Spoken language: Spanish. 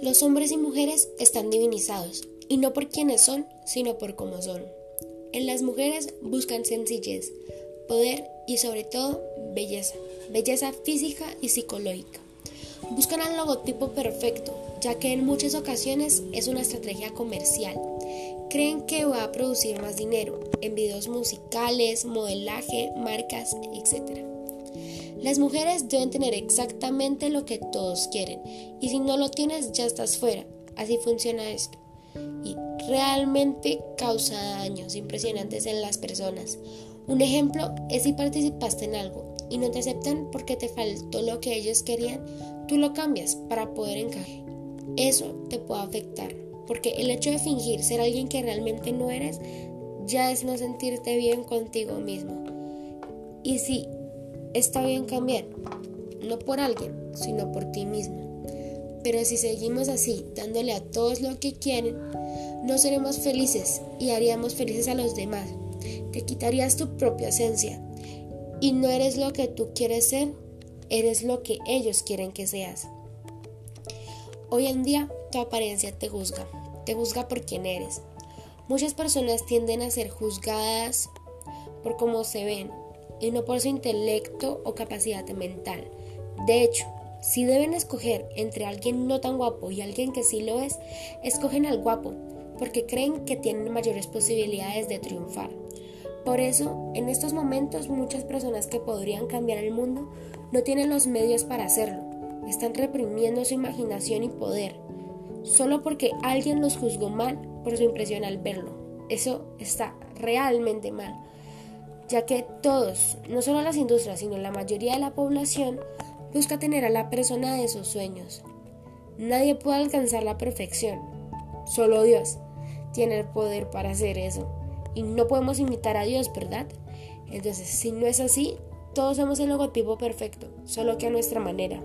Los hombres y mujeres están divinizados, y no por quienes son, sino por cómo son. En las mujeres buscan sencillez, poder y sobre todo belleza, belleza física y psicológica. Buscan al logotipo perfecto, ya que en muchas ocasiones es una estrategia comercial. Creen que va a producir más dinero en videos musicales, modelaje, marcas, etc. Las mujeres deben tener exactamente lo que todos quieren y si no lo tienes ya estás fuera. Así funciona esto y realmente causa daños impresionantes en las personas. Un ejemplo es si participaste en algo y no te aceptan porque te faltó lo que ellos querían, tú lo cambias para poder encajar. Eso te puede afectar, porque el hecho de fingir ser alguien que realmente no eres ya es no sentirte bien contigo mismo. Y sí, está bien cambiar, no por alguien, sino por ti mismo. Pero si seguimos así, dándole a todos lo que quieren, no seremos felices y haríamos felices a los demás. Te quitarías tu propia esencia. Y no eres lo que tú quieres ser, eres lo que ellos quieren que seas. Hoy en día tu apariencia te juzga, te juzga por quién eres. Muchas personas tienden a ser juzgadas por cómo se ven y no por su intelecto o capacidad mental. De hecho, si deben escoger entre alguien no tan guapo y alguien que sí lo es, escogen al guapo, porque creen que tienen mayores posibilidades de triunfar. Por eso, en estos momentos muchas personas que podrían cambiar el mundo no tienen los medios para hacerlo. Están reprimiendo su imaginación y poder, solo porque alguien los juzgó mal por su impresión al verlo. Eso está realmente mal, ya que todos, no solo las industrias, sino la mayoría de la población, busca tener a la persona de sus sueños. Nadie puede alcanzar la perfección, solo Dios tiene el poder para hacer eso. Y no podemos imitar a Dios, ¿verdad? Entonces, si no es así, todos somos el logotipo perfecto, solo que a nuestra manera.